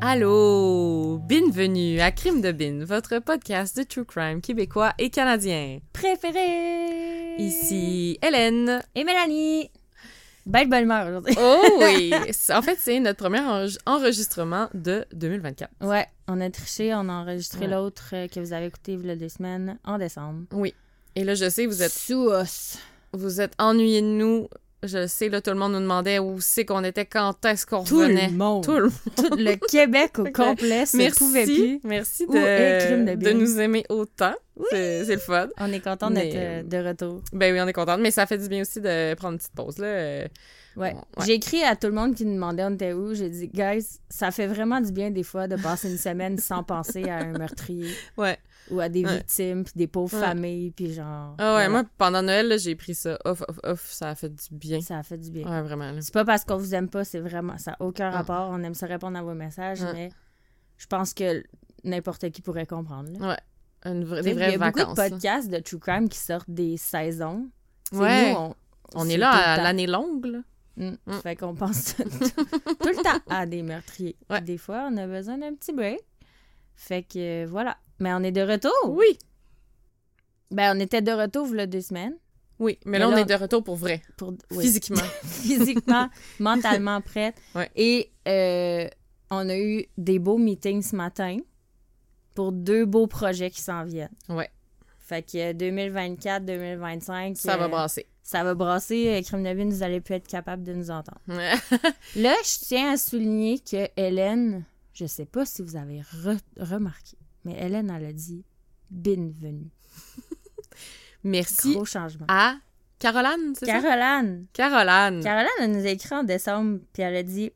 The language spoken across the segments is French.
Allô! Bienvenue à Crime de Bin, votre podcast de true crime québécois et canadien. Préféré! Ici Hélène. Et Mélanie! Belle humeur aujourd'hui. Oh oui! en fait, c'est notre premier enre- enregistrement de 2024. Ouais, on a triché, on a enregistré Ouais. l'autre euh, que vous avez écouté il y a deux semaines, en décembre. Oui. Et là, je sais, vous êtes, sous os. vous êtes ennuyés de nous. Je sais, là, tout le monde nous demandait où c'est qu'on était, quand est-ce qu'on Tout revenait. le monde. Tout le Tout le Québec au complet se Merci. pouvait plus. Merci de, de nous aimer autant. C'est c'est le fun. On est content d'être euh, de retour. Ben oui, on est contente, mais ça fait du bien aussi de prendre une petite pause, là. Euh, Ouais. Ouais. J'ai écrit à tout le monde qui nous demandait on était où. J'ai dit, guys, ça fait vraiment du bien des fois de passer une semaine sans penser à un meurtrier Ouais. Ou à des Ouais. victimes, puis des pauvres Ouais. familles, puis genre. Ah ouais, moi, pendant Noël, là, j'ai pris ça off, off, off. Ça a fait du bien. Ça a fait du bien. Ouais, vraiment. C'est pas parce qu'on vous aime pas, c'est vraiment. Ça n'a aucun Ah. rapport. On aime ça répondre à vos messages, mais je pense que n'importe qui pourrait comprendre. là. Ouais. Une vraie- Tu sais, des Il y vraies a beaucoup vacances. de là. podcasts de True Crime qui sortent des saisons. Ouais. nous, on, est là à l'année longue, là. Mm. Mm. Fait qu'on pense tout, tout le temps à des meurtriers. Ouais. Des fois, on a besoin d'un petit break. Fait que euh, voilà. Mais on est de retour. Oui. Ben, on était de retour il y a deux semaines. Oui, mais Mais là, on est de retour pour vrai. Pour, oui. Physiquement. physiquement, mentalement prête. Ouais. Et euh, on a eu des beaux meetings ce matin pour deux beaux projets qui s'en viennent. Ouais. Fait que 2024-2025, Ça va euh, brasser. ça va brasser. Euh, Crime de vous allez plus être capable de nous entendre. Là, je tiens à souligner que Hélène, je sais pas si vous avez re- remarqué, mais Hélène, elle a dit bienvenue. Merci Gros changement. à Caroline, c'est ça? Caroline, Caroline. Caroline, elle nous a écrit en décembre, puis elle a dit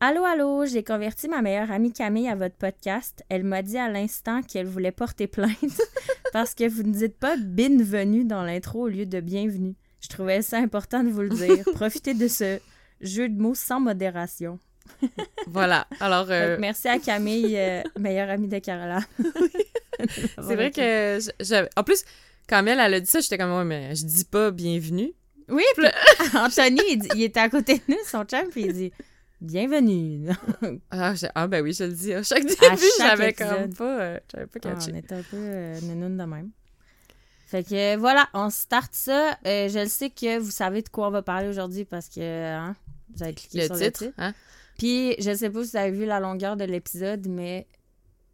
Allô, allô, j'ai converti ma meilleure amie Camille à votre podcast. Elle m'a dit à l'instant qu'elle voulait porter plainte parce que vous ne dites pas bienvenue dans l'intro au lieu de bienvenue. Je trouvais ça important de vous le dire. Profitez de ce jeu de mots sans modération. Voilà. Alors, euh, merci à Camille, euh, meilleure amie de Caroline. c'est vrai que j'avais... En plus, quand elle, elle a dit ça, j'étais comme, ouais, mais je dis pas bienvenue. Oui, puis Anthony, il, dit- il était à côté de nous, son chum, puis il dit Bienvenue. Ah, ah, ben oui, je le dis. À chaque début, j'avais comme pas... euh, j'avais pas Ah, catché. on était un peu de même. Fait que voilà, on start ça. Euh, je le sais que vous savez de quoi on va parler aujourd'hui parce que hein, vous avez cliqué le sur titre, le titre. hein? Puis je sais pas si vous avez vu la longueur de l'épisode, mais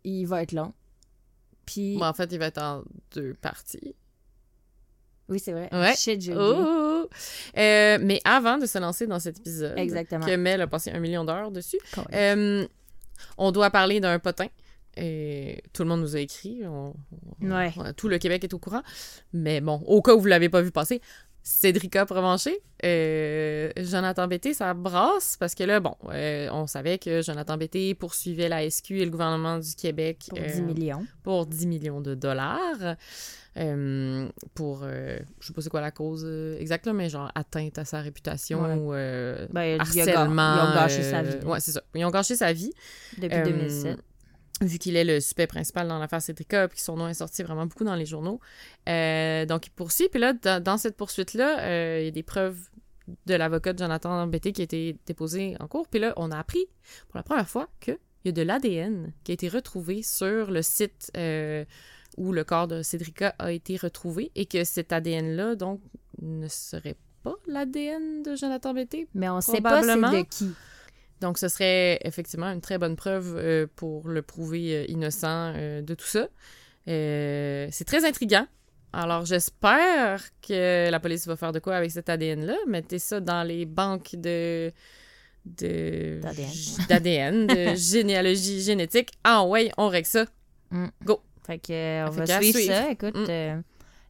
il va être long. Puis Bon, en fait, il va être en deux parties. oui, c'est vrai. Ouais. Shit, j'ai Oh! Euh, mais avant de se lancer dans cet épisode, Exactement. que Mel a passé un million d'heures dessus, euh, on doit parler d'un potin. Et tout le monde nous a écrit. on- on- Ouais. on- tout le Québec est au courant. Mais bon, au cas où vous l'avez pas vu passer, Cédrica Provencher, euh, Jonathan Bété, ça brasse parce que là, bon, euh, on savait que Jonathan Bété poursuivait la SQ et le gouvernement du Québec Pour euh, 10 millions. pour 10 millions de dollars. euh, pour, je sais pas c'est quoi la cause exacte, mais genre atteinte à sa réputation Ouais. ou Ben, harcèlement. ils ont gâché sa vie. Ouais, c'est ça. Ils ont gâché sa vie. Depuis Euh, 2007. Vu qu'il est le suspect principal dans l'affaire Cédrica, puis que son nom est sorti vraiment beaucoup dans les journaux. Euh, donc, il poursuit. Puis là, dans, dans cette poursuite-là, euh, il y a des preuves de l'avocat de Jonathan Bété qui a été déposées en cours. Puis là, on a appris pour la première fois qu'il y a de l'ADN qui a été retrouvé sur le site euh, où le corps de Cédrica a été retrouvé et que cet ADN-là, donc, ne serait pas l'ADN de Jonathan Bété. Mais on sait pas c'est de qui. Donc, ce serait effectivement une très bonne preuve euh, pour le prouver euh, innocent euh, de tout ça. C'est très intriguant. Alors, j'espère que la police va faire de quoi avec cet ADN-là. Mettez ça dans les banques de de D'ADN. d'ADN, de généalogie génétique. Ah ouais, on règle ça. Mm. Go. Fait que, on Fait va suivre. ça. Écoute, Mm.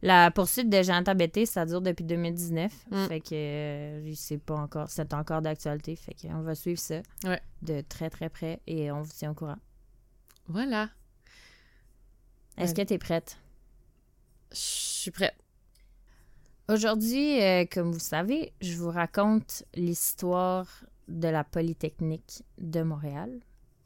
Euh, la poursuite de Jonathan Betté, ça dure depuis 2019. Mm. Fait que euh, c'est pas encore, c'est encore d'actualité. Fait qu'on va suivre ça Ouais. de très très près et on vous tient au courant. Voilà. Est-ce Ouais. que tu es prête? Je suis prête. Aujourd'hui, euh, comme vous savez, je vous raconte l'histoire de la Polytechnique de Montréal,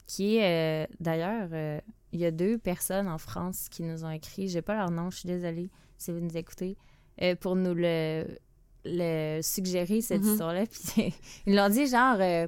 qui est euh, d'ailleurs, euh, il y a deux personnes en France qui nous ont écrit, j'ai pas leur nom, je suis désolée si vous nous écoutez, euh, pour nous le, le suggérer, cette Mhm. histoire-là. Puis ils l'ont dit genre, euh,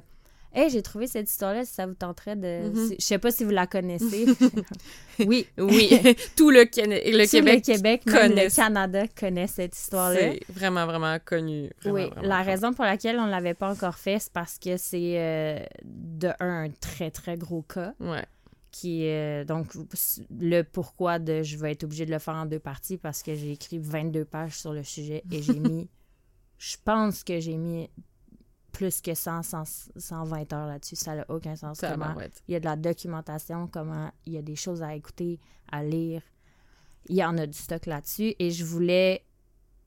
Hey, j'ai trouvé cette histoire-là, si ça vous tenterait de. Mhm. si- Je sais pas si vous la connaissez. oui. Oui, tout le, Québec- le Tout Québec, le Québec, même le. Canada connaît cette histoire-là. c'est vraiment, vraiment connu. Vraiment, Oui, vraiment la raison pour laquelle on ne l'avait pas encore fait, c'est parce que c'est euh, de un, un très très gros cas Ouais. Qui est donc le pourquoi de je vais être obligée de le faire en deux parties parce que j'ai écrit 22 pages sur le sujet et j'ai mis je pense que j'ai mis plus que 100, 100 120 heures là-dessus, ça n'a aucun sens Ça comment il y a de la documentation, comment il y a des choses à écouter, à lire. Il y en a du stock là-dessus. Et je voulais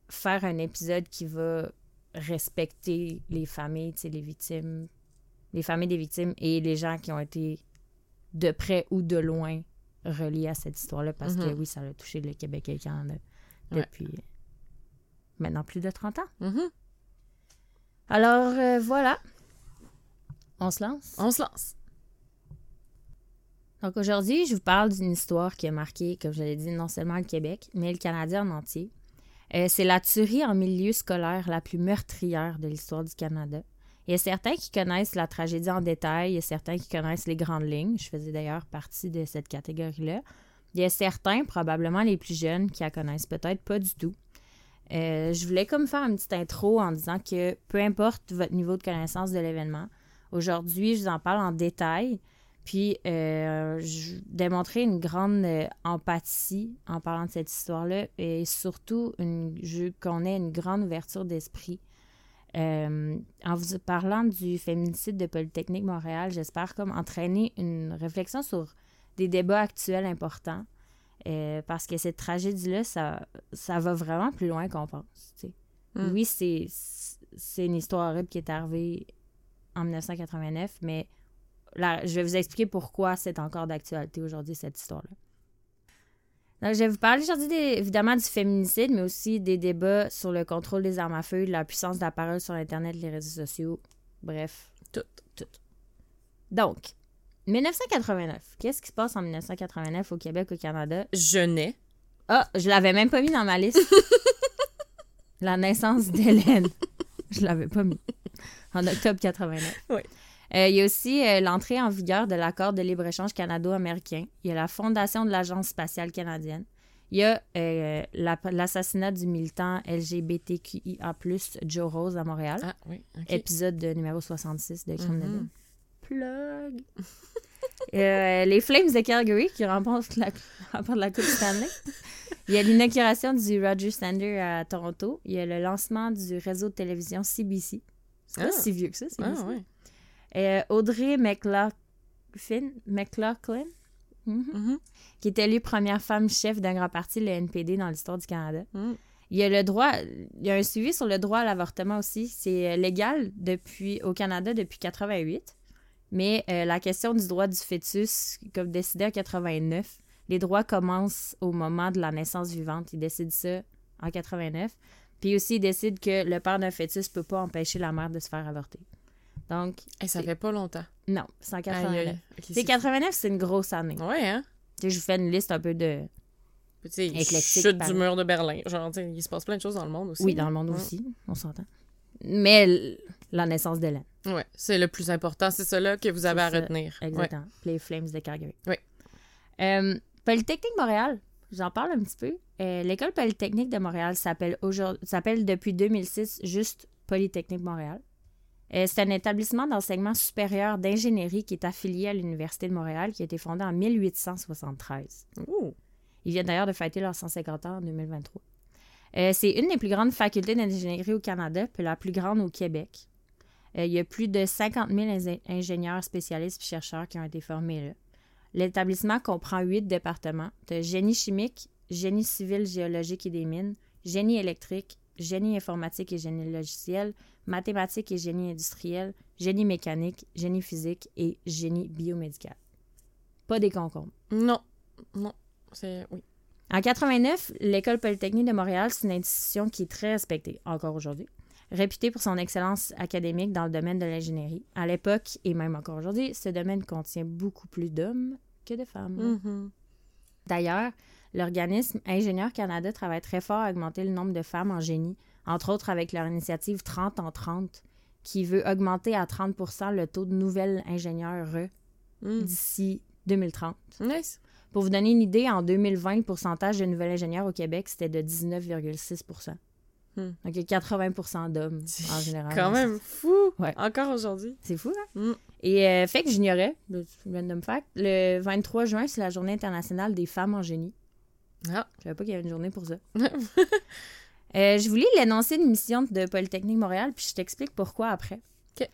faire un épisode qui va respecter les familles, tu sais, les victimes, les familles des victimes et les gens qui ont été de près ou de loin reliés à cette histoire-là. Parce que Mhm. oui, ça a touché le Québec et le Canada Ouais. depuis maintenant plus de 30 ans. Mhm. Alors euh, voilà. On se lance? On se lance. Donc aujourd'hui, je vous parle d'une histoire qui a marqué, comme je l'ai dit, non seulement le Québec, mais le Canada en entier. Euh, c'est la tuerie en milieu scolaire la plus meurtrière de l'histoire du Canada. Il y a certains qui connaissent la tragédie en détail, il y a certains qui connaissent les grandes lignes. Je faisais d'ailleurs partie de cette catégorie-là. Il y a certains, probablement les plus jeunes, qui la connaissent peut-être pas du tout. Euh, je voulais comme faire une petite intro en disant que peu importe votre niveau de connaissance de l'événement, aujourd'hui, je vous en parle en détail. Puis, euh, je démontrer une grande euh, empathie en parlant de cette histoire-là et surtout qu'on ait une grande ouverture d'esprit. Euh, en vous parlant du féminicide de Polytechnique Montréal, j'espère comme entraîner une réflexion sur des débats actuels importants euh, parce que cette tragédie-là, ça, ça va vraiment plus loin qu'on pense. tu sais. Mm. Oui, c'est, c'est une histoire horrible qui est arrivée en 1989, mais la- je vais vous expliquer pourquoi c'est encore d'actualité aujourd'hui, cette histoire-là. Donc, je vais vous parler aujourd'hui évidemment du féminicide, mais aussi des débats sur le contrôle des armes à feu, de la puissance de la parole sur Internet, les réseaux sociaux. Bref, Tout. tout. Donc, 1989. Qu'est-ce qui se passe en 1989 au Québec, au Canada? Je n'ai. Ah, je l'avais même pas mis dans ma liste. la naissance d'Hélène. Je l'avais pas mis. En octobre 89. Oui. Euh, il y a aussi euh, l'entrée en vigueur de l'accord de libre-échange canado-américain. Il y a la fondation de l'Agence spatiale canadienne. Il y a euh, la- l'assassinat du militant LGBTQIA+, Joe Rose à Montréal. Ah, oui. Épisode de numéro 66 de Crime Mhm. Lune. Plug! Les Flames de Calgary qui remportent la, remportent la Coupe Stanley. Il y a l'inauguration du Roger Sander à Toronto. Il y a le lancement du réseau de télévision CBC. C'est pas Ah. si vieux que ça, CBC. Ah, ouais. Euh, Audrey McLaughlin, McLaughlin? Mhm, Mhm. qui est élue première femme chef d'un grand parti, le NPD, dans l'histoire du Canada. Mhm. Il y a le droit, il y a un suivi sur le droit à l'avortement aussi. C'est euh, légal depuis au Canada depuis 88, mais euh, la question du droit du fœtus, comme décidé en 89, les droits commencent au moment de la naissance vivante. Ils décident ça en 89. Puis aussi, ils décident que le père d'un fœtus peut pas empêcher la mère de se faire avorter. Donc, Hey, ça fait pas longtemps. non, c'est en Aïe, 89. aïe. Ok, C'est 89, c'est une grosse année. Ouais, hein? Tu sais, je vous fais une liste un peu de... Éclectique, chute du mur de Berlin. Genre, il se passe plein de choses dans le monde aussi. Oui, dans le monde Ouais. aussi, on s'entend. Mais la naissance d'Hélène. Ouais, c'est le plus important. C'est là que vous avez à ça, retenir. Ouais. Exactement. Puis Les Flames de Calgary. Oui. Euh, Polytechnique Montréal, j'en parle un petit peu. Euh, L'école Polytechnique de Montréal s'appelle aujourd'hui s'appelle depuis 2006 juste Polytechnique Montréal. Euh, c'est un établissement d'enseignement supérieur d'ingénierie qui est affilié à l'Université de Montréal, qui a été fondé en 1873. Ouh. Ils viennent d'ailleurs de fêter leurs 150 ans en 2023. Euh, c'est une des plus grandes facultés d'ingénierie au Canada, puis la plus grande au Québec. Euh, il y a plus de 50 000 ing- ingénieurs spécialistes et chercheurs qui ont été formés là. L'établissement comprend huit départements. de génie chimique, génie civil, géologique et des mines, génie électrique, génie informatique et génie logiciel, mathématiques et génie industriel, génie mécanique, génie physique et génie biomédical. Pas des concombres. Non. Non. C'est. Oui. En 89, l'École polytechnique de Montréal, c'est une institution qui est très respectée, encore aujourd'hui, réputée pour son excellence académique dans le domaine de l'ingénierie. À l'époque, et même encore aujourd'hui, ce domaine contient beaucoup plus d'hommes que de femmes. Mhm. D'ailleurs, l'organisme Ingénieurs Canada travaille très fort à augmenter le nombre de femmes en génie, entre autres avec leur initiative 30 en 30, qui veut augmenter à 30% le taux de nouvelles ingénieures Mm. d'ici 2030. Nice. Pour vous donner une idée, en 2020, le pourcentage de nouvelles ingénieurs au Québec, c'était de 19,6% Hmm. Donc, il y a 80% d'hommes en général. Quand même fou. Ouais. Encore aujourd'hui. C'est fou, hein? Mm. Et euh, fait que j'ignorais, random fact, le 23 juin, c'est la journée internationale des femmes en génie. Ah. Je savais pas qu'il y avait une journée pour ça. Euh, je voulais l'énoncer une mission de Polytechnique Montréal, puis je t'explique pourquoi après. OK.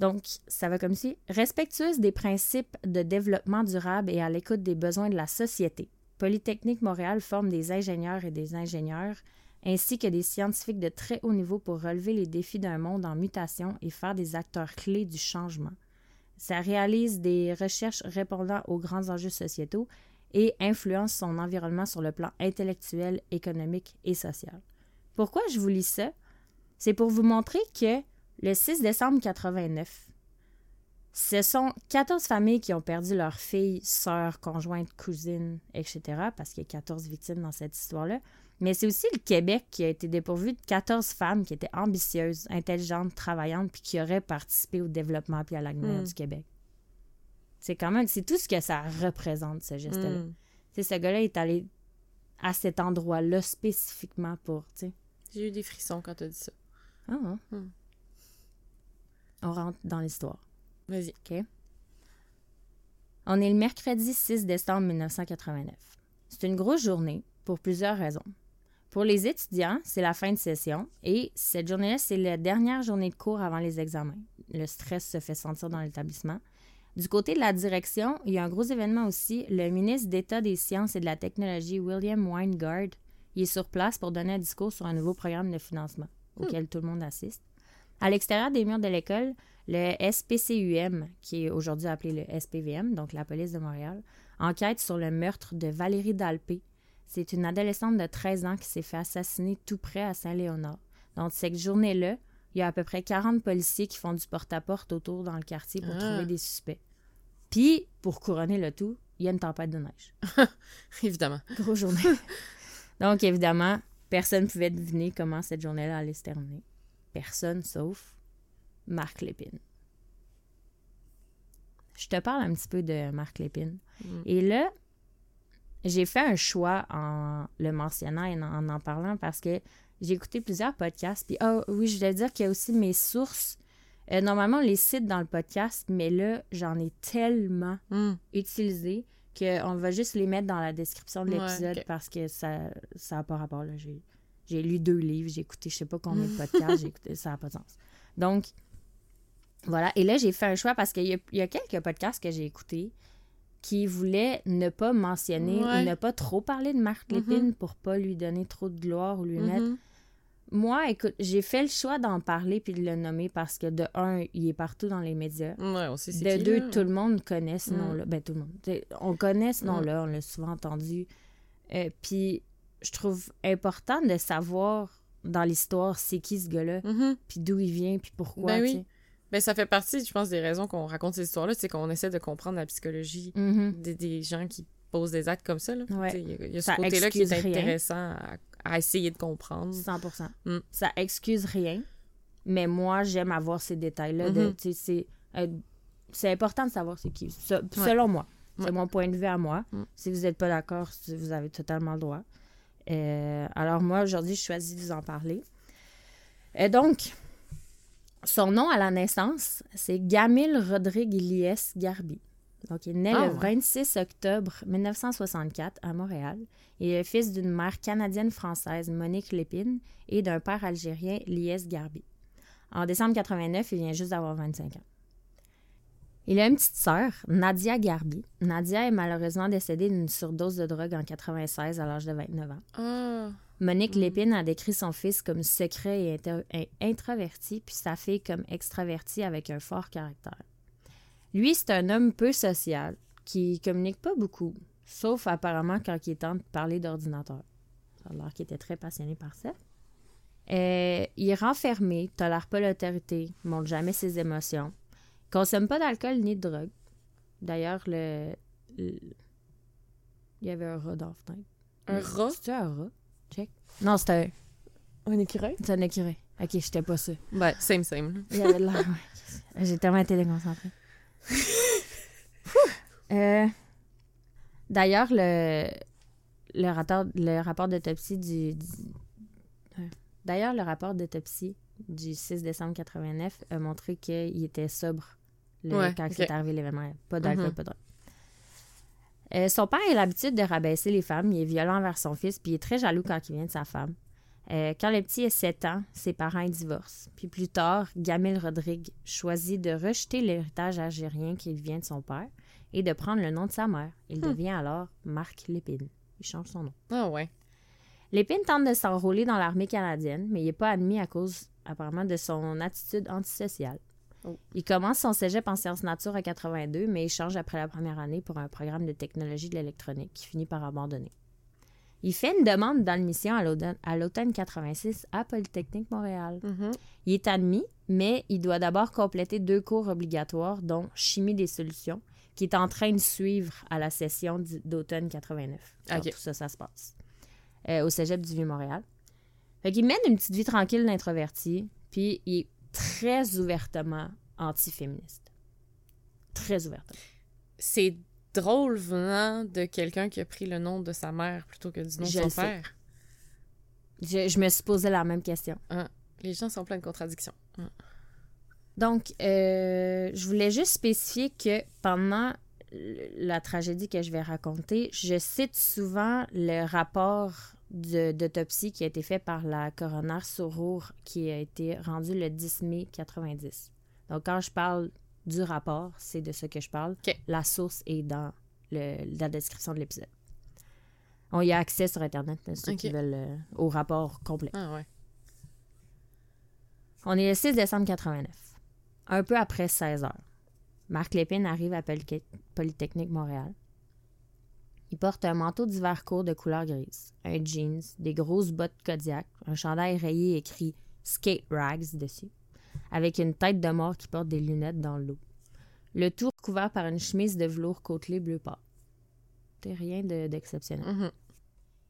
Donc, ça va comme ci. Respectueuse des principes de développement durable et à l'écoute des besoins de la société, Polytechnique Montréal forme des ingénieurs et des ingénieurs, ainsi que des scientifiques de très haut niveau pour relever les défis d'un monde en mutation et faire des acteurs clés du changement. Ça réalise des recherches répondant aux grands enjeux sociétaux et influence son environnement sur le plan intellectuel, économique et social. Pourquoi je vous lis ça? C'est pour vous montrer que le 6 décembre 89, ce sont 14 familles qui ont perdu leurs filles, sœurs, conjointes, cousines, etc., parce qu'il y a 14 victimes dans cette histoire-là. Mais c'est aussi le Québec qui a été dépourvu de 14 femmes qui étaient ambitieuses, intelligentes, travaillantes, puis qui auraient participé au développement puis à l'avenir Mm. du Québec. C'est quand même, c'est tout ce que ça représente, ce geste-là. Mm. Tu sais, ce gars-là est allé à cet endroit-là spécifiquement pour, tu sais. J'ai eu des frissons quand t'as dit ça. Ah, ah. Hmm. On rentre dans l'histoire. Vas-y. On est le mercredi 6 décembre 1989. C'est une grosse journée pour plusieurs raisons. Pour les étudiants, c'est la fin de session et cette journée-là, c'est la dernière journée de cours avant les examens. Le stress se fait sentir dans l'établissement. Du côté de la direction, il y a un gros événement aussi. Le ministre d'État des sciences et de la technologie, William Weingard, il est sur place pour donner un discours sur un nouveau programme de financement auquel tout le monde assiste. À l'extérieur des murs de l'école, le SPCUM, qui est aujourd'hui appelé le SPVM, donc la police de Montréal, enquête sur le meurtre de Valérie Dalpé. C'est une adolescente de 13 ans qui s'est fait assassiner tout près à Saint-Léonard. Donc, cette journée-là, il y a à peu près 40 policiers qui font du porte-à-porte autour dans le quartier pour Ah. trouver des suspects. Puis, pour couronner le tout, il y a une tempête de neige. Évidemment. Grosse journée. Donc, évidemment, personne ne pouvait deviner comment cette journée-là allait se terminer. Personne sauf Marc Lépine. Je te parle un petit peu de Marc Lépine. Mm. Et là, j'ai fait un choix en le mentionnant et en en parlant parce que j'ai écouté plusieurs podcasts. Puis, ah oui, je voulais dire qu'il y a aussi mes sources. Euh, normalement, on les cite dans le podcast, mais là, j'en ai tellement Mm. utilisés qu'on va juste les mettre dans la description de Ouais, l'épisode parce que ça ça n'a pas rapport. là. J'ai, j'ai lu deux livres, j'ai écouté je sais pas combien de podcasts, j'ai écouté, ça n'a pas de sens. Donc, voilà. Et là, j'ai fait un choix parce qu'il y y a quelques podcasts que j'ai écoutés qui voulaient ne pas mentionner Ouais. ou ne pas trop parler de Marc. Lépine pour pas lui donner trop de gloire ou lui mettre Mhm. Moi, écoute, j'ai fait le choix d'en parler puis de le nommer parce que de un, il est partout dans les médias. Ouais, on sait De qui, deux, là. tout le monde connaît ce Mm. nom-là. Ben, tout le monde. T'sais, on connaît ce nom-là, on l'a souvent entendu. Euh, puis, je trouve important de savoir dans l'histoire c'est qui ce gars-là, Mhm. puis d'où il vient, puis pourquoi. Ben oui. Ben, ça fait partie, je pense, des raisons qu'on raconte ces histoires-là, c'est qu'on essaie de comprendre la psychologie Mhm. des, des gens qui posent des actes comme ça. Là. Ouais. Il y a, il y a ce côté-là qui est rien. intéressant à, à essayer de comprendre. 100 Mm. Ça excuse rien, mais moi, j'aime avoir ces détails-là. Mhm. C'est euh, c'est important de savoir c'est qui, se- selon moi. C'est Ouais. mon point de vue à moi. Mm. Si vous n'êtes pas d'accord, vous avez totalement le droit. Euh, alors moi, aujourd'hui, je choisis de vous en parler. Et donc, son nom à la naissance, c'est Gamil Rodrigue Ilyes Garbi. Donc, il naît Ah le ouais. 26 octobre 1964 à Montréal. Il est le fils d'une mère canadienne-française, Monique Lépine, et d'un père algérien, Lies Garbi. En décembre 89, il vient juste d'avoir 25 ans. Il a une petite sœur, Nadia Garbi. Nadia est malheureusement décédée d'une surdose de drogue en 96 à l'âge de 29 ans. Ah. Monique Lépine a décrit son fils comme secret et introverti, puis sa fille comme extravertie avec un fort caractère. Lui, c'est un homme peu social, qui communique pas beaucoup, sauf apparemment quand il est temps de parler d'ordinateur. Ça a l'air qu'il était très passionné par ça. Euh, il est renfermé, tolère pas l'autorité, montre jamais ses émotions, consomme pas d'alcool ni de drogue. D'ailleurs, le, le- il y avait un rat dans la fenêtre. Un rat? C'était un rat? Check. Non, c'était un, Un écureuil? c'était un écureuil. Ok, j'étais pas sûre. Ben, same, same. Il y avait de l'air. ouais. J'ai tellement été déconcentrée. Euh, D'ailleurs, le, le, rapport, le rapport d'autopsie du. du- D'ailleurs, le rapport d'autopsie du 6 décembre 89 a montré qu'il était sobre le- Ouais, quand ok. c'est arrivé l'événement. Pas d'alcool, Mhm. pas de. Euh, son père a l'habitude de rabaisser les femmes. Il est violent envers son fils, puis il est très jaloux quand il vient de sa femme. Euh, quand le petit a 7 ans, ses parents divorcent. Puis plus tard, Gamil Rodrigue choisit de rejeter l'héritage algérien qui vient de son père et de prendre le nom de sa mère. Il Hmm. devient alors Marc Lépine. Il change son nom. Ah ouais. Lépine tente de s'enrôler dans l'armée canadienne, mais il n'est pas admis à cause, apparemment, de son attitude antisociale. Oh. Il commence son cégep en sciences nature à 82, mais il change après la première année pour un programme de technologie de l'électronique qui finit par abandonner. Il fait une demande d'admission à l'automne- à l'automne 86 à Polytechnique Montréal. Mhm. Il est admis, mais il doit d'abord compléter deux cours obligatoires, dont Chimie des solutions, qui est en train de suivre à la session d'automne 89. Alors, Ok. Tout ça, ça se passe. Euh, au cégep du Vieux-Montréal. Fait qu'il mène une petite vie tranquille d'introverti, puis il est très ouvertement antiféministe. Très ouvertement. C'est drôle venant de quelqu'un qui a pris le nom de sa mère plutôt que du nom Je de son père. Je, je me suis posé la même question. Les gens sont pleins de contradictions. Donc, euh, je voulais juste spécifier que pendant la tragédie que je vais raconter, je cite souvent le rapport d'autopsie qui a été fait par la coroner Sorour qui a été rendu le 10 mai 90. Donc, quand je parle du rapport, c'est de ce que je parle. La source est dans le- la description de l'épisode. On y a accès sur Internet, là, ceux qui veulent euh, au rapport complet. Ah ouais. On est le 6 décembre 89. Un peu après 16 heures. Marc Lépine arrive à Polytech- Polytechnique Montréal. Il porte un manteau d'hiver court de couleur grise, un jeans, des grosses bottes Kodiak, un chandail rayé écrit Skate Rags dessus, avec une tête de mort qui porte des lunettes dans l'eau. Le tout couvert par une chemise de velours côtelé bleu pâle. C'est rien de- d'exceptionnel. Mhm.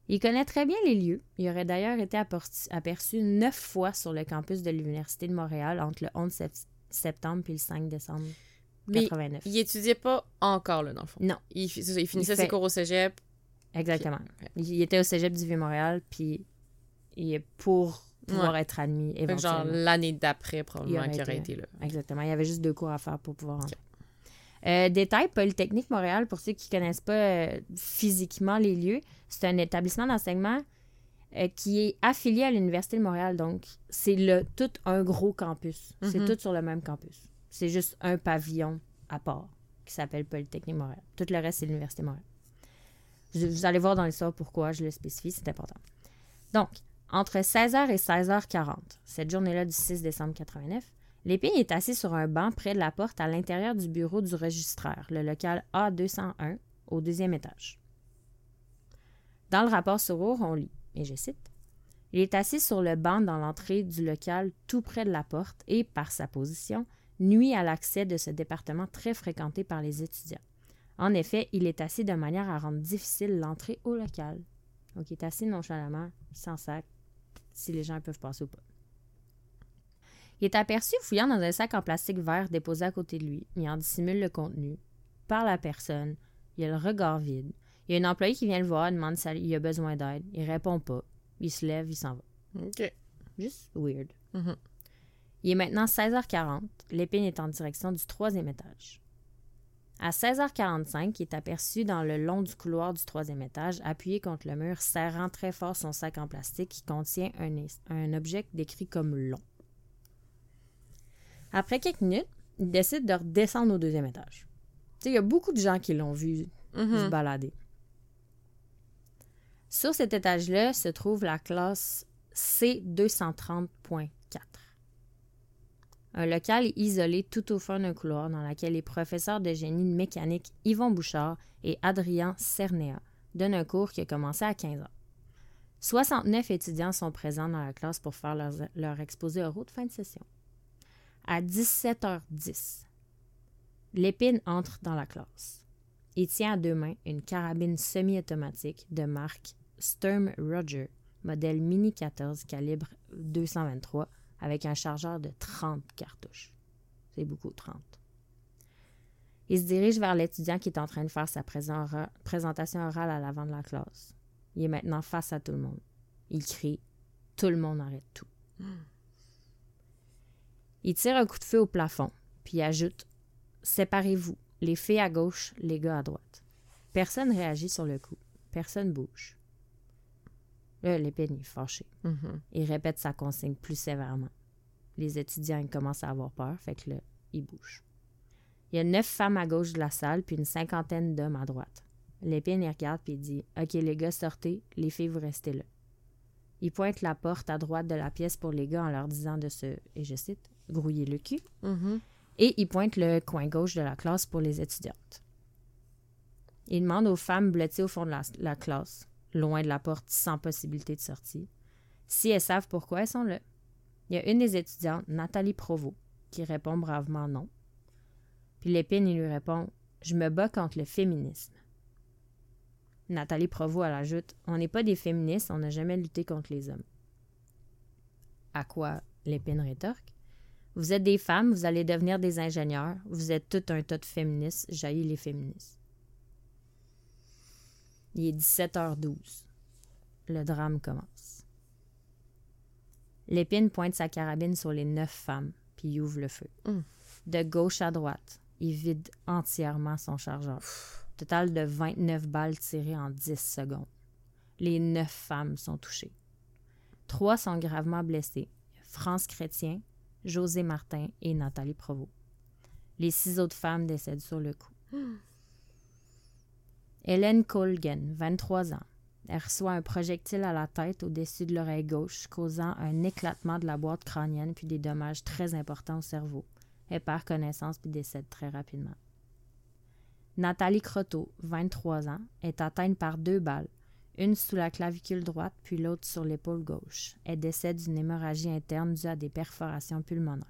Il connaît très bien les lieux. Il aurait d'ailleurs été aperçu, neuf fois sur le campus de l'Université de Montréal entre le 11 sept- septembre et le 5 décembre Mais 89. il étudiait pas encore, là, dans le fond. Non, Il, ça, finissait Il fait- ses cours au cégep. exactement. Il était au cégep du Vieux-Montréal, puis il est pour pouvoir être admis que genre éventuellement. l'année d'après, probablement, qu'il aurait été- là. Exactement. Il y avait juste deux cours à faire pour pouvoir rentrer. Euh, détail, Polytechnique Montréal, pour ceux qui ne connaissent pas euh, physiquement les lieux, c'est un établissement d'enseignement euh, qui est affilié à l'Université de Montréal. Donc, c'est le tout un gros campus. C'est Mhm. tout sur le même campus. C'est juste un pavillon à part qui s'appelle Polytechnique Montréal. Tout le reste, c'est l'Université de Montréal. Vous, vous allez voir dans l'histoire pourquoi je le spécifie, c'est important. Donc, entre 16h et 16h40, cette journée-là du 6 décembre 89, Lépine est assis sur un banc près de la porte à l'intérieur du bureau du registraire, le local A201, au deuxième étage. Dans le rapport Sorour, on lit, et je cite, Il est assis sur le banc dans l'entrée du local tout près de la porte et, par sa position, nuit à l'accès de ce département très fréquenté par les étudiants. En effet, il est assis de manière à rendre difficile l'entrée au local. Donc, il est assis nonchalamment, sans sac, si les gens peuvent passer ou pas. Il est aperçu fouillant dans un sac en plastique vert déposé à côté de lui. Il en dissimule le contenu. Parle à personne. Il a le regard vide. Il y a un employé qui vient le voir, demande s'il a besoin d'aide. Il répond pas. Il se lève, il s'en va. OK. Juste weird. Mhm. Il est maintenant 16h40. L'épine est en direction du troisième étage. À 16h45, il est aperçu dans le long du couloir du troisième étage, appuyé contre le mur, serrant très fort son sac en plastique qui contient un, un objet décrit comme long. Après quelques minutes, il décide de redescendre au deuxième étage. Il y a beaucoup de gens qui l'ont vu se balader. Sur cet étage-là se trouve la classe C230.4. Un local isolé tout au fond d'un couloir dans lequel les professeurs de génie de mécanique Yvon Bouchard et Adrien Cernéa donnent un cours qui a commencé à 15 heures. 69 étudiants sont présents dans la classe pour faire leur, leur exposé oraux de fin de session. À 17h10, Lépine entre dans la classe. Il tient à deux mains une carabine semi-automatique de marque Sturm Roger, modèle Mini 14 calibre 223 avec un chargeur de 30 cartouches. C'est beaucoup, 30. Il se dirige vers l'étudiant qui est en train de faire sa présentation orale à l'avant de la classe. Il est maintenant face à tout le monde. Il crie Tout le monde arrête tout. Il tire un coup de feu au plafond, puis ajoute Séparez-vous, les filles à gauche, les gars à droite. Personne réagit sur le coup. Personne bouge. Là, l'épine est fâché. Il répète sa consigne plus sévèrement. Les étudiants ils commencent à avoir peur, fait que là, ils bougent. Il y a neuf femmes à gauche de la salle, puis une cinquantaine d'hommes à droite. Lépine, il regarde, puis il dit Ok, les gars, sortez, les filles, vous restez là. Il pointe la porte à droite de la pièce pour les gars en leur disant de se, et je cite, grouiller le cul. Et il pointe le coin gauche de la classe pour les étudiantes. Il demande aux femmes blottées au fond de la, la classe loin de la porte sans possibilité de sortie. Si elles savent pourquoi elles sont là. Il y a une des étudiantes, Nathalie Provost, qui répond bravement non. Puis Lépine, lui répond Je me bats contre le féminisme. Nathalie Provost, elle ajoute On n'est pas des féministes, on n'a jamais lutté contre les hommes. À quoi Lépine rétorque Vous êtes des femmes, vous allez devenir des ingénieurs, vous êtes tout un tas de féministes, jaillit les féministes. Il est 17h12. Le drame commence. Lépine pointe sa carabine sur les neuf femmes, puis il ouvre le feu. De gauche à droite, il vide entièrement son chargeur. Total de 29 balles tirées en 10 secondes. Les neuf femmes sont touchées. Trois sont gravement blessées. France Chrétien, José Martin et Nathalie Provost. Les six autres femmes décèdent sur le coup. Hélène Colgan, 23 ans. Elle reçoit un projectile à la tête au-dessus de l'oreille gauche, causant un éclatement de la boîte crânienne puis des dommages très importants au cerveau. Elle perd connaissance puis décède très rapidement. Nathalie Croteau, 23 ans, est atteinte par deux balles, une sous la clavicule droite puis l'autre sur l'épaule gauche. Elle décède d'une hémorragie interne due à des perforations pulmonaires.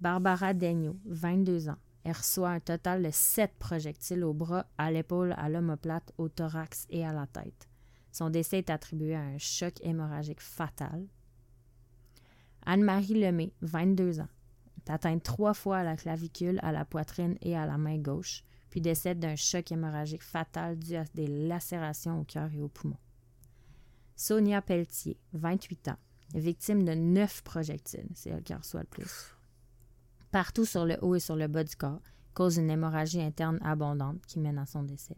Barbara Daigneault, 22 ans, elle reçoit un total de sept projectiles au bras, à l'épaule, à l'omoplate, au thorax et à la tête. Son décès est attribué à un choc hémorragique fatal. Anne-Marie Lemay, 22 ans, est atteinte trois fois à la clavicule, à la poitrine et à la main gauche, puis décède d'un choc hémorragique fatal dû à des lacérations au cœur et aux poumons. Sonia Pelletier, 28 ans, victime de neuf projectiles, c'est elle qui reçoit le plus partout sur le haut et sur le bas du corps, cause une hémorragie interne abondante qui mène à son décès.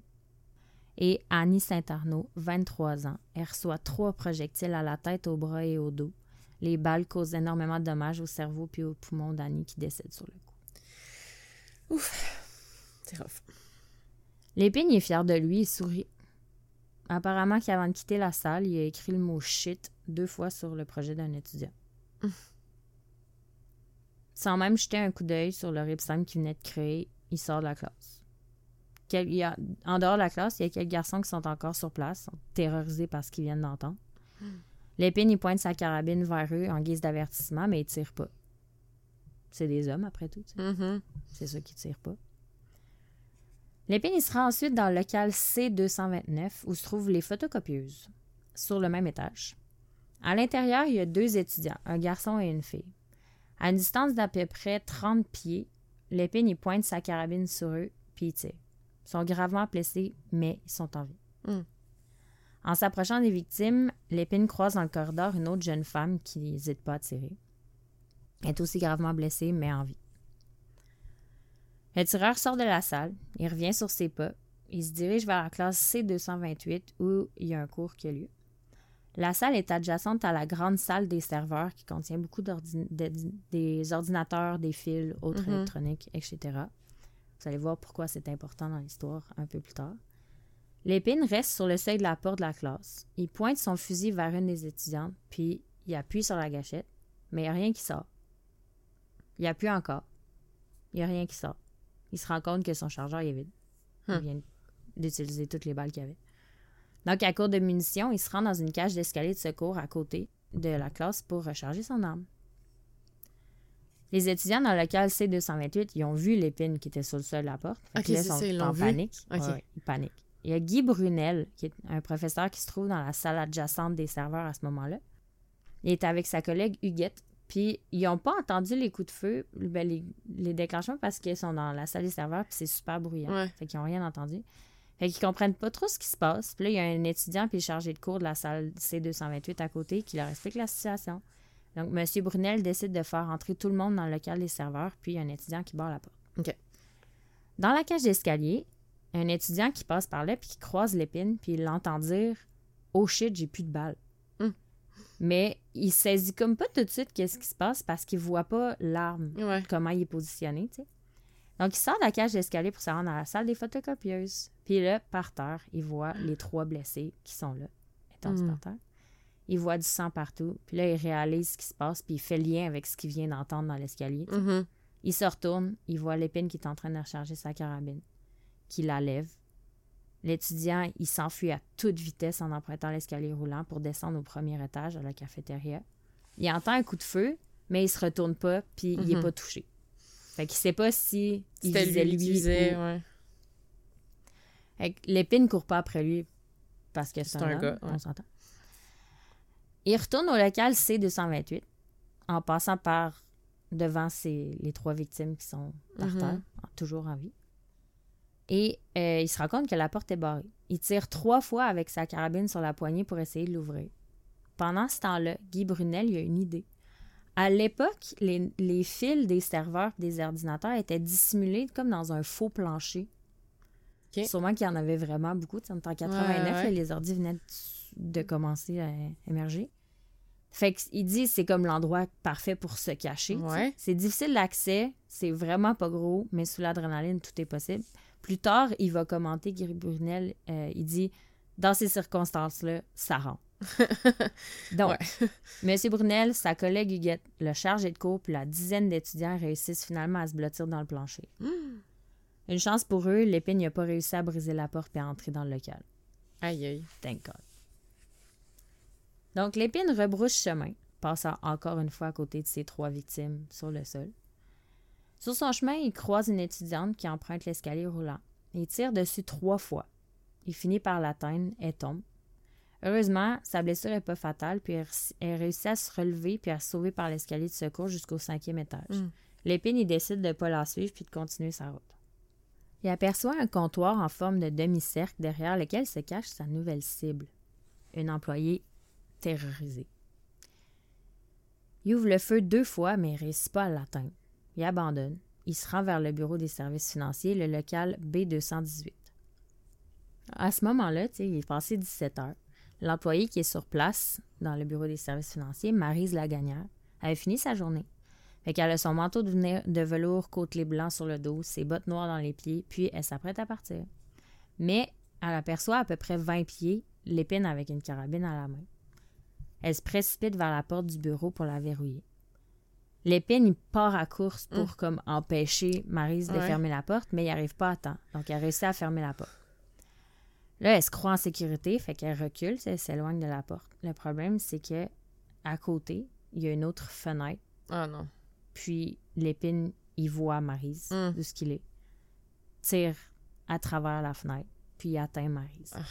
Et Annie Saint-Arnaud, 23 ans, elle reçoit trois projectiles à la tête, au bras et au dos. Les balles causent énormément de dommages au cerveau puis aux poumons d'Annie qui décède sur le coup. Ouf, c'est rough. Lépine est fier de lui et sourit. Apparemment qu'avant de quitter la salle, il a écrit le mot shit deux fois sur le projet d'un étudiant. Sans même jeter un coup d'œil sur le Ripsam qui venait de créer, il sort de la classe. Quel, il y a, en dehors de la classe, il y a quelques garçons qui sont encore sur place, sont terrorisés par ce qu'ils viennent d'entendre. Lépine, il pointe sa carabine vers eux en guise d'avertissement, mais il tire pas. C'est des hommes, après tout. Mhm. C'est ceux qui tirent pas. Lépine, il sera ensuite dans le local C229 où se trouvent les photocopieuses, sur le même étage. À l'intérieur, il y a deux étudiants, un garçon et une fille. À une distance d'à peu près 30 pieds, l'épine y pointe sa carabine sur eux, puis. Ils sont gravement blessés, mais ils sont en vie. Mm. En s'approchant des victimes, l'épine croise dans le corridor une autre jeune femme qui n'hésite pas à tirer. Elle est aussi gravement blessée, mais en vie. Le tireur sort de la salle, il revient sur ses pas, il se dirige vers la classe C228 où il y a un cours qui a lieu. La salle est adjacente à la grande salle des serveurs qui contient beaucoup d'ordi- de- des ordinateurs, des fils, autres Mhm. électroniques, etc. Vous allez voir pourquoi c'est important dans l'histoire un peu plus tard. Lépine reste sur le seuil de la porte de la classe. Il pointe son fusil vers une des étudiantes, puis il appuie sur la gâchette, mais il n'y a rien qui sort. Il appuie encore. Il n'y a rien qui sort. Il se rend compte que son chargeur est vide. Il Hmm. vient d'utiliser toutes les balles qu'il y avait. Donc, à court de munitions, il se rend dans une cage d'escalier de secours à côté de la classe pour recharger son arme. Les étudiants dans le local C228, ils ont vu l'épine qui était sur le sol de la porte. Fait que Ok, là, c'est sont ça, ils en vu? panique. Ouais, ils paniquent. Il y a Guy Brunel, qui est un professeur qui se trouve dans la salle adjacente des serveurs à ce moment-là. Il est avec sa collègue Huguette. Puis, ils n'ont pas entendu les coups de feu, ben, les, les déclenchements, parce qu'ils sont dans la salle des serveurs, puis c'est super bruyant. Ouais. Fait qu'ils n'ont rien entendu. Fait qu'ils comprennent pas trop ce qui se passe. Puis là, il y a un étudiant puis chargé de cours de la salle C228 à côté qui leur explique la situation. Donc, M. Brunel décide de faire entrer tout le monde dans le local des serveurs, puis il y a un étudiant qui barre la porte. OK. Dans la cage d'escalier, un étudiant qui passe par là puis qui croise l'épine, puis il l'entend dire Oh shit, j'ai plus de balles. Hum. Mais il saisit comme pas tout de suite qu'est-ce qui se passe parce qu'il voit pas l'arme Ouais. comment il est positionné, tu sais. Donc, il sort de la cage d'escalier pour se rendre à la salle des photocopieuses. Puis là, par terre, il voit les trois blessés qui sont là, étendus Mm. par terre. Il voit du sang partout. Puis là, il réalise ce qui se passe, puis il fait lien avec ce qu'il vient d'entendre dans l'escalier. Mhm. Il se retourne, il voit l'épine qui est en train de recharger sa carabine, qui la lève. L'étudiant, il s'enfuit à toute vitesse en empruntant l'escalier roulant pour descendre au premier étage à la cafétéria. Il entend un coup de feu, mais il se retourne pas, puis il est Mhm. pas touché. Fait qu'il sait pas si il visait lui lui visait, ou- ouais. Fait que L'épine court pas après lui parce que c'est un, gars, ouais. on s'entend. Il retourne au local C228 en passant par devant ses- les trois victimes qui sont par Mhm. terre, toujours en vie. Et euh, il se rend compte que la porte est barrée. Il tire trois fois avec sa carabine sur la poignée pour essayer de l'ouvrir. Pendant ce temps-là, Guy Brunel il a une idée. À l'époque, les, les fils des serveurs et des ordinateurs étaient dissimulés comme dans un faux plancher. Ok. Sûrement qu'il y en avait vraiment beaucoup. En 89, Ouais, ouais. là, les ordi venaient de, commencer à émerger. Fait dit c'est comme l'endroit parfait pour se cacher. Ouais. C'est difficile d'accès, c'est vraiment pas gros, mais sous l'adrénaline, tout est possible. Plus tard, il va commenter, Guy Brunel, euh, il dit dans ces circonstances-là, ça rentre. Donc, Monsieur Brunel, sa collègue Huguette, le chargé de cours, puis la dizaine d'étudiants réussissent finalement à se blottir dans le plancher. Une chance pour eux, l'épine n'a pas réussi à briser la porte et à entrer dans le local. Aïe, aïe. Thank God. Donc, l'épine rebrousse chemin, passant encore une fois à côté de ses trois victimes sur le sol. Sur son chemin, il croise une étudiante qui emprunte l'escalier roulant. Il tire dessus trois fois. Il finit par l'atteindre et tombe. Heureusement, sa blessure n'est pas fatale, puis elle elle réussit à se relever puis à se sauver par l'escalier de secours jusqu'au cinquième étage. Mm. L'épine, il décide de ne pas la suivre puis de continuer sa route. Il aperçoit un comptoir en forme de demi-cercle derrière lequel se cache sa nouvelle cible, une employée terrorisée. Il ouvre le feu deux fois, mais il ne réussit pas à l'atteindre. Il abandonne. Il se rend vers le bureau des services financiers, le local B218. À ce moment-là, il est passé 17 heures. L'employé qui est sur place dans le bureau des services financiers, Marise Lagagnère, avait fini sa journée. Fait qu'elle a son manteau de, velours côtelé blanc sur le dos, ses bottes noires dans les pieds, puis elle s'apprête à partir. Mais elle aperçoit à peu près 20 pieds l'épine avec une carabine à la main. Elle se précipite vers la porte du bureau pour la verrouiller. L'épine, il part à course pour comme empêcher Marise de Ouais. fermer la porte, mais il arrive pas à temps. Donc, elle réussit à fermer la porte. Là, elle se croit en sécurité, fait qu'elle recule, elle s'éloigne de la porte. Le problème, c'est que à côté, il y a une autre fenêtre, Ah non. puis l'épine, il voit Marise, Mm. d'où ce qu'il est. Tire à travers la fenêtre, puis il atteint Marise. Ah.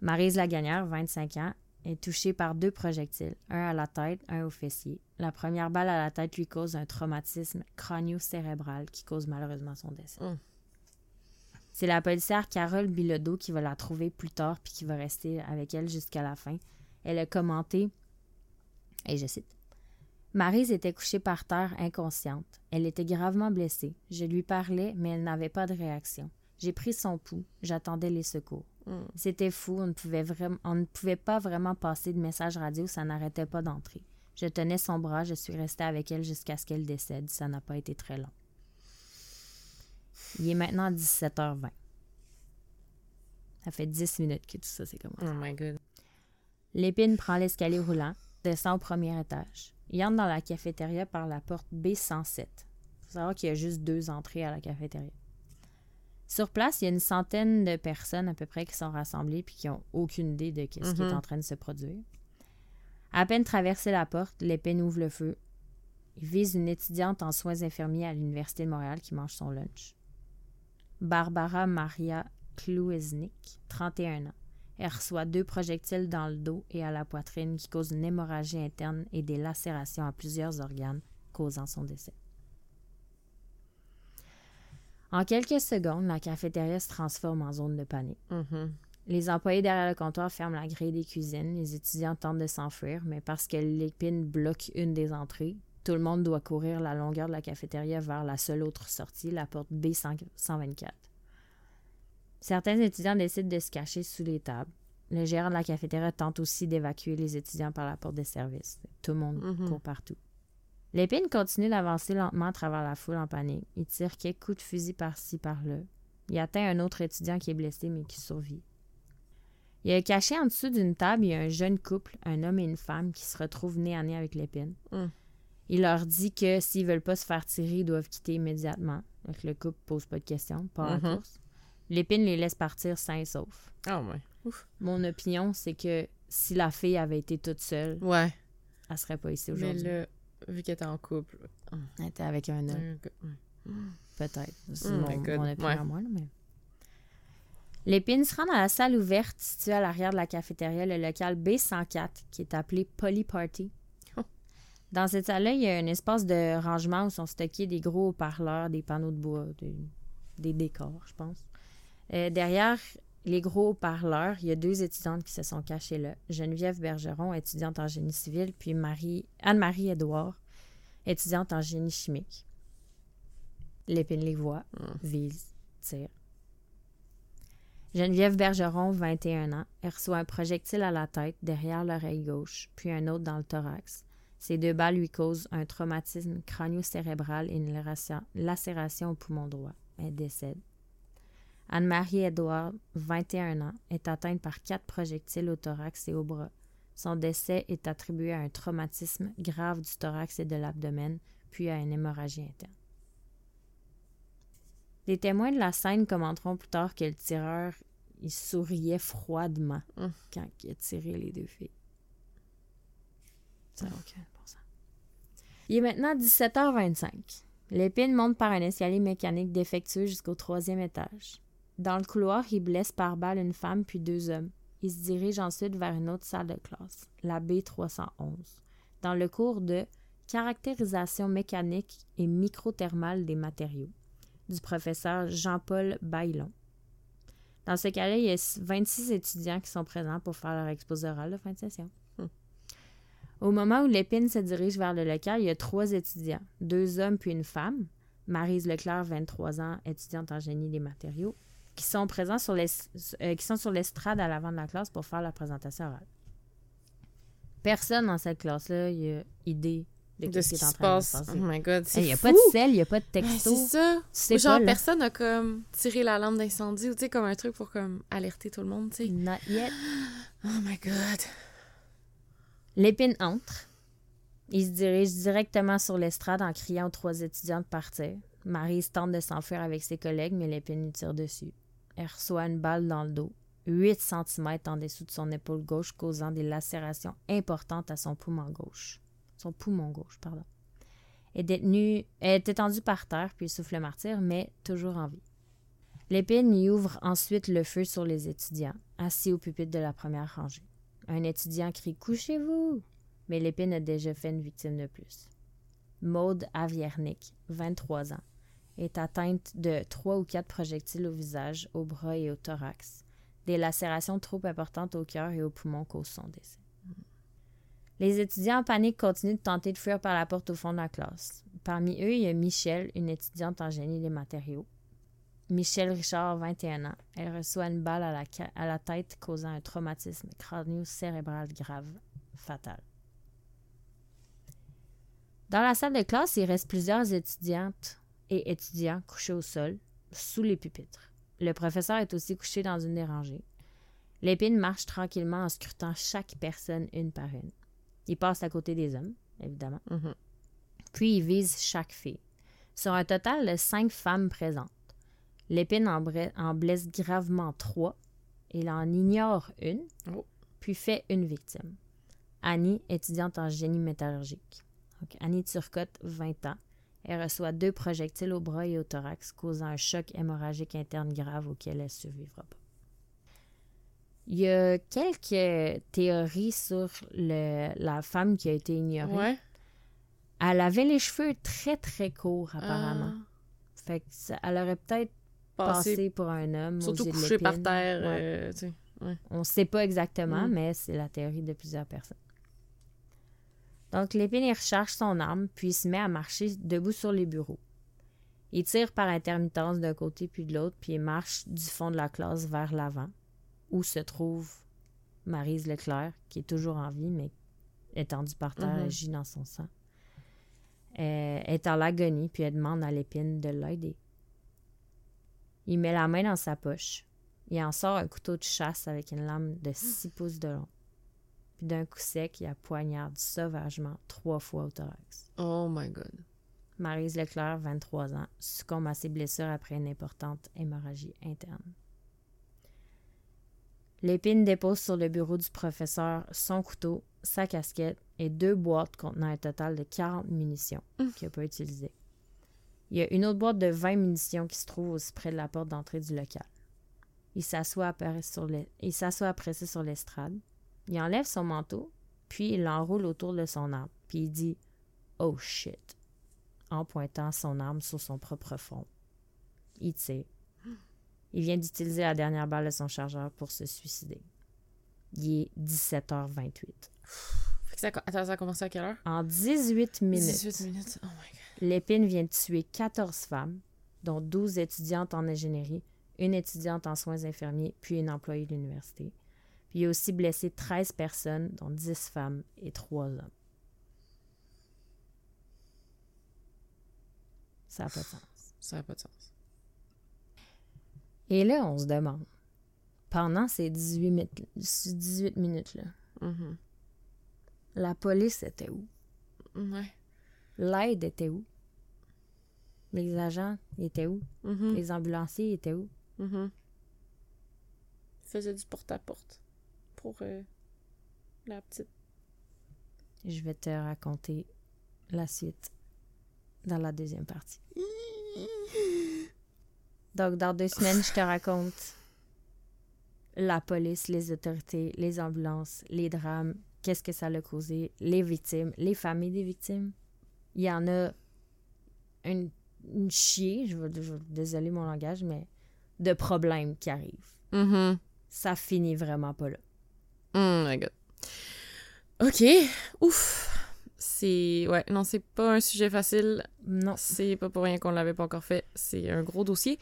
Marise Lagagnère, 25 ans, est touchée par deux projectiles, un à la tête, un au fessier. La première balle à la tête lui cause un traumatisme crânio-cérébral qui cause malheureusement son décès. Mm. C'est la policière Carole Bilodeau qui va la trouver plus tard puis qui va rester avec elle jusqu'à la fin. Elle a commenté, et je cite, Marise était couchée par terre, inconsciente. Elle était gravement blessée. Je lui parlais, mais elle n'avait pas de réaction. J'ai pris son pouls. J'attendais les secours. Mm. C'était fou. On ne, pouvait vraiment, on ne pouvait pas vraiment passer de message radio. Ça n'arrêtait pas d'entrer. Je tenais son bras. Je suis restée avec elle jusqu'à ce qu'elle décède. Ça n'a pas été très long. Il est maintenant 17h20. Ça fait 10 minutes que tout ça s'est commencé. Oh my god. Lépine prend l'escalier roulant, descend au premier étage. Il entre dans la cafétéria par la porte B107. Il faut savoir qu'il y a juste deux entrées à la cafétéria. Sur place, il y a une centaine de personnes à peu près qui sont rassemblées puis qui n'ont aucune idée de ce qui est Mhm. en train de se produire. À peine traversé la porte, Lépine ouvre le feu. Il vise une étudiante en soins infirmiers à l'Université de Montréal qui mange son lunch. Barbara Maria Kluesnik, 31 ans. Elle reçoit deux projectiles dans le dos et à la poitrine qui causent une hémorragie interne et des lacérations à plusieurs organes, causant son décès. En quelques secondes, la cafétéria se transforme en zone de panique. Mhm. Les employés derrière le comptoir ferment la grille des cuisines. Les étudiants tentent de s'enfuir, mais parce que l'épine bloque une des entrées, tout le monde doit courir la longueur de la cafétéria vers la seule autre sortie, la porte B124. Certains étudiants décident de se cacher sous les tables. Le gérant de la cafétéria tente aussi d'évacuer les étudiants par la porte de service. Tout le monde Mhm. court partout. L'épine continue d'avancer lentement à travers la foule en panique. Il tire quelques coups de fusil par-ci, par-là. Il atteint un autre étudiant qui est blessé mais qui survit. Il est caché en dessous d'une table, il y a un jeune couple, un homme et une femme, qui se retrouvent nez à nez avec l'épine. Mm. Il leur dit que s'ils veulent pas se faire tirer, ils doivent quitter immédiatement. Donc le couple pose pas de questions, pas en course. L'épine les laisse partir sains et saufs. Oh ouais. Ouf. Mon opinion, c'est que si la fille avait été toute seule, Ouais. elle serait pas ici Mais aujourd'hui. là, vu qu'elle était en couple. Elle était avec un homme, peut-être. C'est Mm, mon, opinion Ouais. à moi, là, mais... L'épine se rend dans la salle ouverte située à l'arrière de la cafétéria, le local B104, qui est appelé Poly Party. Dans cette salle-là, il y a un espace de rangement où sont stockés des gros haut-parleurs, des panneaux de bois, des, des décors, je pense. Euh, derrière les gros haut-parleurs, il y a deux étudiantes qui se sont cachées là. Geneviève Bergeron, étudiante en génie civil, puis Marie, Anne-Marie Edouard, étudiante en génie chimique. L'épine les voit, Mm. vise, tire. Geneviève Bergeron, 21 ans, elle reçoit un projectile à la tête, derrière l'oreille gauche, puis un autre dans le thorax. Ces deux balles lui causent un traumatisme crânio-cérébral et une lacération- au poumon droit. Elle décède. Anne-Marie Edouard, 21 ans, est atteinte par quatre projectiles au thorax et au bras. Son décès est attribué à un traumatisme grave du thorax et de l'abdomen, puis à une hémorragie interne. Les témoins de la scène commenteront plus tard que le tireur il souriait froidement Hum. quand il a tiré les deux filles. Ça n'a aucun bon sens. Il est maintenant 17h25. L'épine monte par un escalier mécanique défectueux jusqu'au troisième étage. Dans le couloir, il blesse par balle une femme puis deux hommes. Il se dirige ensuite vers une autre salle de classe, la B311, dans le cours de caractérisation mécanique et microthermale des matériaux du professeur Jean-Paul Baillon. Dans ce cas-là, il y a 26 étudiants qui sont présents pour faire leur exposé oral de fin de session. Au moment où l'épine se dirige vers le local, il y a trois étudiants, deux hommes puis une femme, Marise Leclerc, 23 ans, étudiante en génie des matériaux, qui sont présents sur l'es- euh, qui sont sur l'estrade à l'avant de la classe pour faire la présentation orale. Personne dans cette classe-là, a idée de, De ce qui est en se train de passe. se Oh passer. my god, c'est Il n'y a pas de sel, il n'y a pas de texto. c'est ça. Ou genre, pas, personne a comme tiré la lampe d'incendie ou tu sais, comme un truc pour comme alerter tout le monde, tu sais. Not yet. Oh my god. L'épine entre. Il se dirige directement sur l'estrade en criant aux trois étudiants de partir. Maryse tente de s'enfuir avec ses collègues, mais l'épine lui tire dessus. Elle reçoit une balle dans le dos, 8 cm en dessous de son épaule gauche, causant des lacérations importantes à son poumon gauche. Son poumon gauche, pardon. Elle est, elle est étendue par terre, puis souffle le martyr, mais toujours en vie. L'épine y ouvre ensuite le feu sur les étudiants, assis au pupitre de la première rangée. Un étudiant crie Couchez-vous Mais l'épine a déjà fait une victime de plus. Maude Aviernik, 23 ans, est atteinte de trois ou quatre projectiles au visage, au bras et au thorax. Des lacérations trop importantes au cœur et aux poumons causent son décès. Les étudiants en panique continuent de tenter de fuir par la porte au fond de la classe. Parmi eux, il y a Michelle, une étudiante en génie des matériaux. Michelle Richard, 21 ans. Elle reçoit une balle à la, ca- à la tête causant un traumatisme crânio-cérébral grave, fatal. Dans la salle de classe, il reste plusieurs étudiantes et étudiants couchés au sol, sous les pupitres. Le professeur est aussi couché dans une des rangées. Lépine marche tranquillement en scrutant chaque personne une par une. Il passe à côté des hommes, évidemment. Mhm. Puis il vise chaque fille. Sur un total de cinq femmes présentes. Lépine en, en blesse gravement trois. Il en ignore une, Oh. puis fait une victime. Annie, étudiante en génie métallurgique. Donc, Annie Turcotte, 20 ans. Elle reçoit deux projectiles au bras et au thorax, causant un choc hémorragique interne grave auquel elle ne survivra pas. Il y a quelques théories sur le- la femme qui a été ignorée. Ouais. Elle avait les cheveux très très courts apparemment. Ah, Fait que ça- elle aurait peut-être passé pour un homme. surtout couché par terre. Ouais. euh. On ne sait pas exactement, Mm. mais c'est la théorie de plusieurs personnes. Donc l'épine il recharge son arme, puis il se met à marcher debout sur les bureaux. Il tire par intermittence d'un côté puis de l'autre, puis il marche du fond de la classe vers l'avant, où se trouve Marise Leclerc, qui est toujours en vie, mais étendue par terre, Mhm. elle gît dans son sang. Euh, elle est en agonie, puis elle demande à l'épine de l'aider. Il met la main dans sa poche. Il en sort un couteau de chasse avec une lame de 6 pouces de long. Puis d'un coup sec, il la poignarde sauvagement trois fois au thorax. Oh my god. Marise Leclerc, 23 ans, succombe à ses blessures après une importante hémorragie interne. L'épine dépose sur le bureau du professeur son couteau, sa casquette et deux boîtes contenant un total de 40 munitions qu'il n'a pas utilisées. Il y a une autre boîte de 20 munitions qui se trouve aussi près de la porte d'entrée du local. Il s'assoit après sur l'estrade. Il enlève son manteau, puis il l'enroule autour de son arme, puis il dit Oh shit en pointant son arme sur son propre front. Il tire. Il vient d'utiliser la dernière balle de son chargeur pour se suicider. Il est 17h28. Ça, attends, ça a commencé à quelle heure? En 18 minutes, 18 minutes. Oh my god. l'épine vient de tuer 14 femmes, dont 12 étudiantes en ingénierie, une étudiante en soins infirmiers, puis une employée de l'université. Puis il a aussi blessé 13 personnes, dont 10 femmes et 3 hommes. Ça n'a pas de sens. Ça n'a pas de sens. Et là, on se demande, pendant ces 18, mi- ces 18 minutes-là, Mhm. La police était où? Ouais. L'aide était où? Les agents étaient où? Mhm. Les ambulanciers étaient où? Mhm. Il faisait du porte-à-porte pour euh, la petite. Je vais te raconter la suite dans la deuxième partie. Donc, dans deux semaines, je te raconte la police, les autorités, les ambulances, les drames, qu'est-ce que ça l'a causé, les victimes, les familles des victimes? Il y en a une, une chier, je vais, je désolé mon langage, mais de problèmes qui arrivent. Mhm. Ça finit vraiment pas là. Oh my god. Ok. Ouf. C'est. Ouais, non, c'est pas un sujet facile. Non, C'est pas pour rien qu'on l'avait pas encore fait. C'est un gros dossier.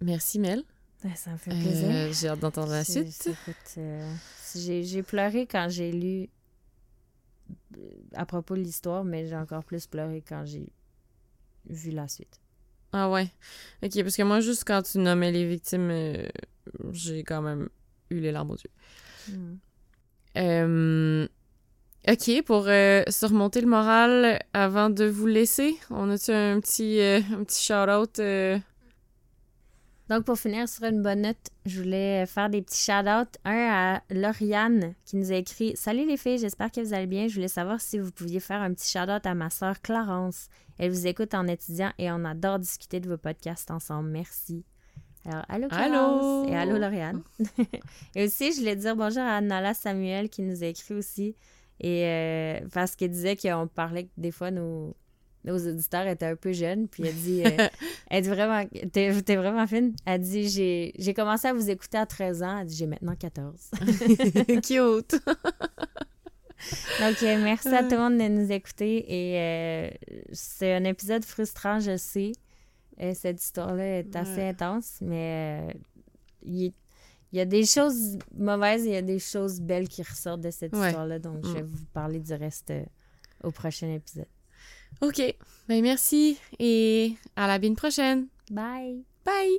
Merci, Mel. Ben, ça me fait plaisir. Euh, J'ai hâte d'entendre la suite. écoute, euh, j'ai, pleuré quand j'ai lu euh, à propos de l'histoire, mais j'ai encore plus pleuré quand j'ai vu la suite. Ah ouais. Ok, parce que moi, juste quand tu nommais les victimes, euh, j'ai quand même eu les larmes aux yeux. Hmm. Euh, ok, pour euh, surmonter le moral, avant de vous laisser, on a-tu un petit, un petit shout-out? Donc, pour finir sur une bonne note, je voulais faire des petits shout-outs. Un à Lauriane qui nous a écrit Salut les filles, j'espère que vous allez bien. Je voulais savoir si vous pouviez faire un petit shout-out à ma sœur Clarence. Elle vous écoute en étudiant et on adore discuter de vos podcasts ensemble. Merci. Alors, allô Clarence Allô? et allô Lauriane. et aussi, je voulais dire bonjour à Nala Samuel qui nous a écrit aussi. Et euh, parce qu'elle disait qu'on parlait des fois nos, nos auditeurs étaient un peu jeunes. Puis elle dit euh, elle dit vraiment, t'es, t'es vraiment fine. Elle dit, j'ai, j'ai commencé à vous écouter à 13 ans. Elle dit, j'ai maintenant 14. Cute! Donc, euh, merci à tout le monde de nous écouter. Et euh, c'est un épisode frustrant, je sais. Euh, cette histoire-là est assez Ouais. intense, mais il, est- il y a des choses mauvaises et il y a des choses belles qui ressortent de cette Ouais. histoire-là. Donc, je vais Mm. vous parler du reste euh, au prochain épisode. OK. Ben merci et à la bine prochaine. Bye! Bye!